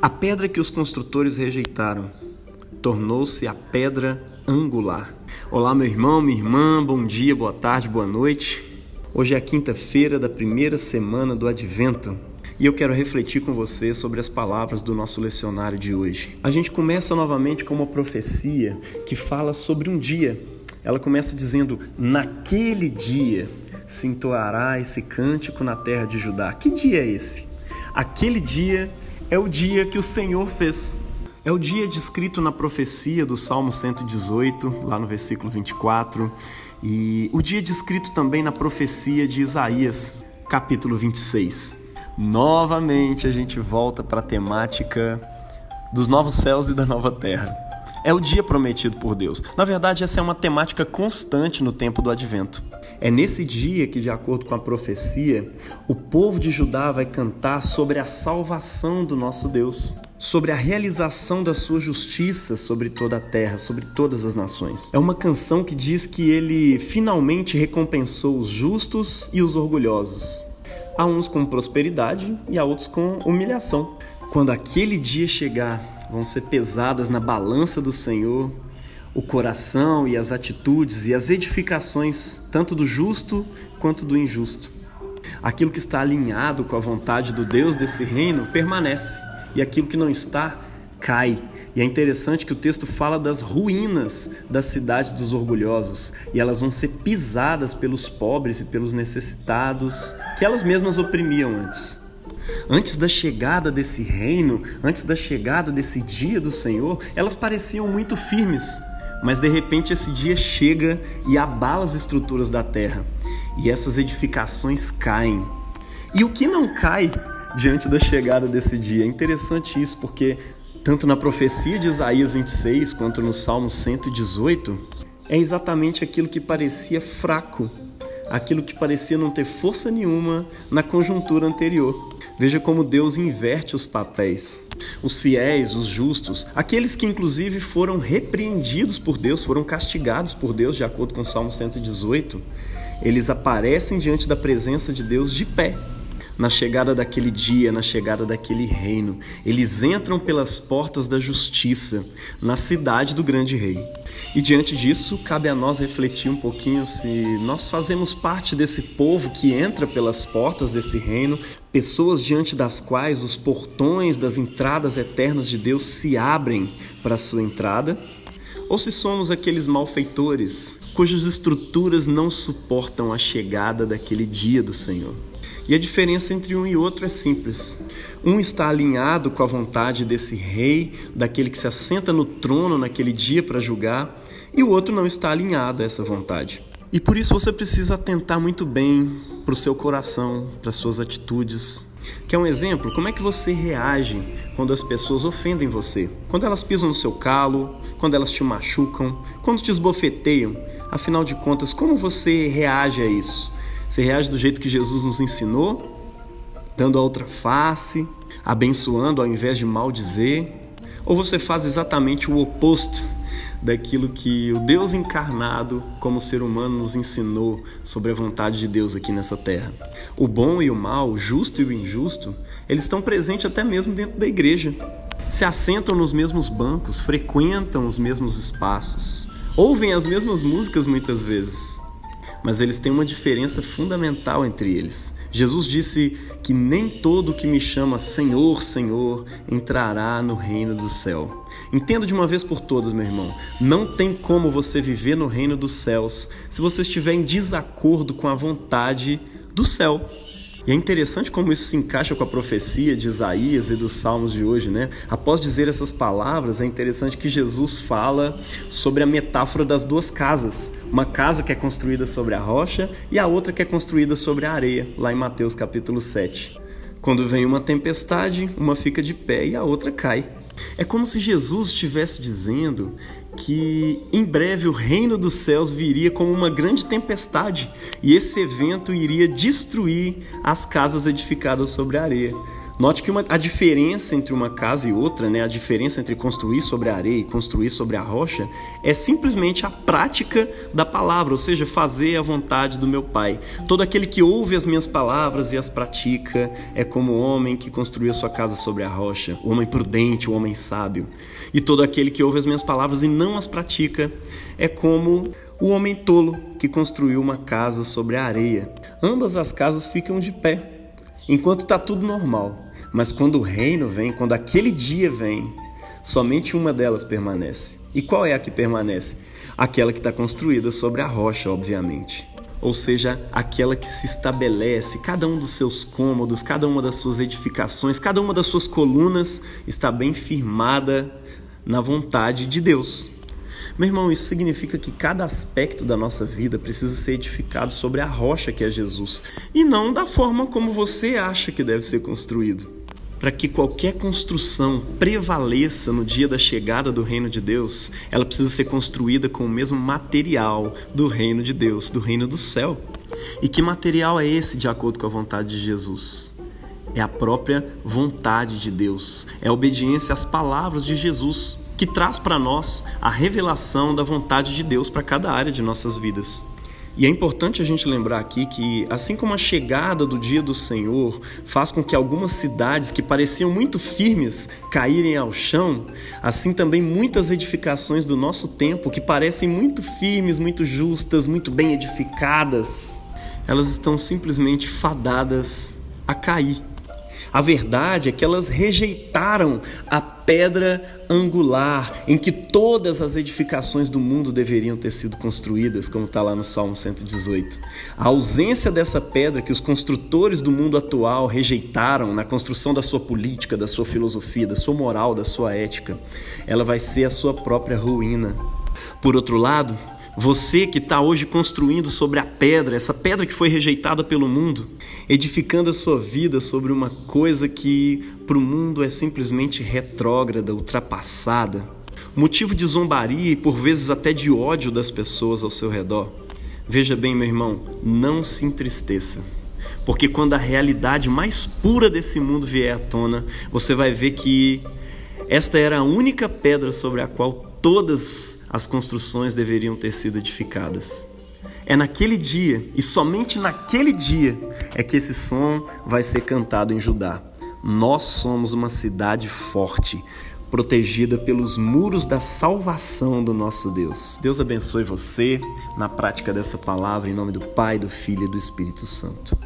A pedra que os construtores rejeitaram tornou-se a pedra angular. Olá, meu irmão, minha irmã, bom dia, boa tarde, boa noite. Hoje é a quinta-feira da primeira semana do Advento e eu quero refletir com você sobre as palavras do nosso lecionário de hoje. A gente começa novamente com uma profecia que fala sobre um dia. Ela começa dizendo: Naquele dia se entoará esse cântico na terra de Judá. Que dia é esse? Aquele dia é o dia que o Senhor fez. É o dia descrito na profecia do Salmo 118, lá no versículo 24, e o dia descrito também na profecia de Isaías, capítulo 26. Novamente a gente volta para a temática dos novos céus e da nova terra. É o dia prometido por Deus. Na verdade, essa é uma temática constante no tempo do advento. É nesse dia que, de acordo com a profecia, o povo de Judá vai cantar sobre a salvação do nosso Deus, sobre a realização da sua justiça sobre toda a terra, sobre todas as nações. É uma canção que diz que ele finalmente recompensou os justos e os orgulhosos, a uns com prosperidade e a outros com humilhação. Quando aquele dia chegar, vão ser pesadas na balança do Senhor o coração e as atitudes e as edificações, tanto do justo quanto do injusto. Aquilo que está alinhado com a vontade do Deus desse reino permanece, e aquilo que não está cai. E é interessante que o texto fala das ruínas das cidades dos orgulhosos, e elas vão ser pisadas pelos pobres e pelos necessitados, que elas mesmas oprimiam antes. Antes da chegada desse reino, antes da chegada desse dia do Senhor, elas pareciam muito firmes, mas de repente esse dia chega e abala as estruturas da terra e essas edificações caem. E o que não cai diante da chegada desse dia? É interessante isso, porque tanto na profecia de Isaías 26 quanto no Salmo 118, é exatamente aquilo que parecia fraco, aquilo que parecia não ter força nenhuma na conjuntura anterior. Veja como Deus inverte os papéis. Os fiéis, os justos, aqueles que inclusive foram repreendidos por Deus, foram castigados por Deus, de acordo com o Salmo 118, eles aparecem diante da presença de Deus de pé. Na chegada daquele dia, na chegada daquele reino, eles entram pelas portas da justiça, na cidade do grande rei. E diante disso, cabe a nós refletir um pouquinho se nós fazemos parte desse povo que entra pelas portas desse reino, pessoas diante das quais os portões das entradas eternas de Deus se abrem para a sua entrada, ou se somos aqueles malfeitores cujas estruturas não suportam a chegada daquele dia do Senhor. E a diferença entre um e outro é simples. Um está alinhado com a vontade desse rei, daquele que se assenta no trono naquele dia para julgar, e o outro não está alinhado a essa vontade. E por isso você precisa atentar muito bem para o seu coração, para suas atitudes. Quer um exemplo? Como é que você reage quando as pessoas ofendem você? Quando elas pisam no seu calo, quando elas te machucam, quando te esbofeteiam? Afinal de contas, como você reage a isso? Você reage do jeito que Jesus nos ensinou? dando a outra face, abençoando ao invés de maldizer? Ou você faz exatamente o oposto daquilo que o Deus encarnado, como ser humano, nos ensinou sobre a vontade de Deus aqui nessa terra? O bom e o mal, o justo e o injusto, eles estão presentes até mesmo dentro da igreja. Se assentam nos mesmos bancos, frequentam os mesmos espaços, ouvem as mesmas músicas muitas vezes mas eles têm uma diferença fundamental entre eles. Jesus disse que nem todo que me chama Senhor, Senhor entrará no reino do céu. Entenda de uma vez por todas, meu irmão. Não tem como você viver no reino dos céus se você estiver em desacordo com a vontade do céu. E é interessante como isso se encaixa com a profecia de Isaías e dos Salmos de hoje, né? Após dizer essas palavras, é interessante que Jesus fala sobre a metáfora das duas casas. Uma casa que é construída sobre a rocha e a outra que é construída sobre a areia, lá em Mateus capítulo 7. Quando vem uma tempestade, uma fica de pé e a outra cai. É como se Jesus estivesse dizendo que em breve o reino dos céus viria como uma grande tempestade e esse evento iria destruir as casas edificadas sobre a areia. Note que uma, a diferença entre uma casa e outra, né, a diferença entre construir sobre a areia e construir sobre a rocha, é simplesmente a prática da palavra, ou seja, fazer a vontade do meu Pai. Todo aquele que ouve as minhas palavras e as pratica é como o homem que construiu a sua casa sobre a rocha, o homem prudente, o homem sábio. E todo aquele que ouve as minhas palavras e não as pratica é como o homem tolo que construiu uma casa sobre a areia. Ambas as casas ficam de pé, enquanto está tudo normal. Mas quando o reino vem, quando aquele dia vem, somente uma delas permanece. E qual é a que permanece? Aquela que está construída sobre a rocha, obviamente. Ou seja, aquela que se estabelece, cada um dos seus cômodos, cada uma das suas edificações, cada uma das suas colunas está bem firmada na vontade de Deus. Meu irmão, isso significa que cada aspecto da nossa vida precisa ser edificado sobre a rocha que é Jesus e não da forma como você acha que deve ser construído para que qualquer construção prevaleça no dia da chegada do reino de Deus, ela precisa ser construída com o mesmo material do reino de Deus, do reino do céu. E que material é esse de acordo com a vontade de Jesus? É a própria vontade de Deus, é a obediência às palavras de Jesus, que traz para nós a revelação da vontade de Deus para cada área de nossas vidas. E é importante a gente lembrar aqui que, assim como a chegada do dia do Senhor faz com que algumas cidades que pareciam muito firmes caírem ao chão, assim também muitas edificações do nosso tempo que parecem muito firmes, muito justas, muito bem edificadas, elas estão simplesmente fadadas a cair. A verdade é que elas rejeitaram a pedra angular em que todas as edificações do mundo deveriam ter sido construídas, como está lá no Salmo 118. A ausência dessa pedra que os construtores do mundo atual rejeitaram na construção da sua política, da sua filosofia, da sua moral, da sua ética, ela vai ser a sua própria ruína. Por outro lado, você que está hoje construindo sobre a pedra, essa pedra que foi rejeitada pelo mundo, edificando a sua vida sobre uma coisa que para o mundo é simplesmente retrógrada, ultrapassada, motivo de zombaria e por vezes até de ódio das pessoas ao seu redor. Veja bem, meu irmão, não se entristeça. Porque quando a realidade mais pura desse mundo vier à tona, você vai ver que esta era a única pedra sobre a qual todas as construções deveriam ter sido edificadas. É naquele dia, e somente naquele dia, é que esse som vai ser cantado em Judá. Nós somos uma cidade forte, protegida pelos muros da salvação do nosso Deus. Deus abençoe você na prática dessa palavra, em nome do Pai, do Filho e do Espírito Santo.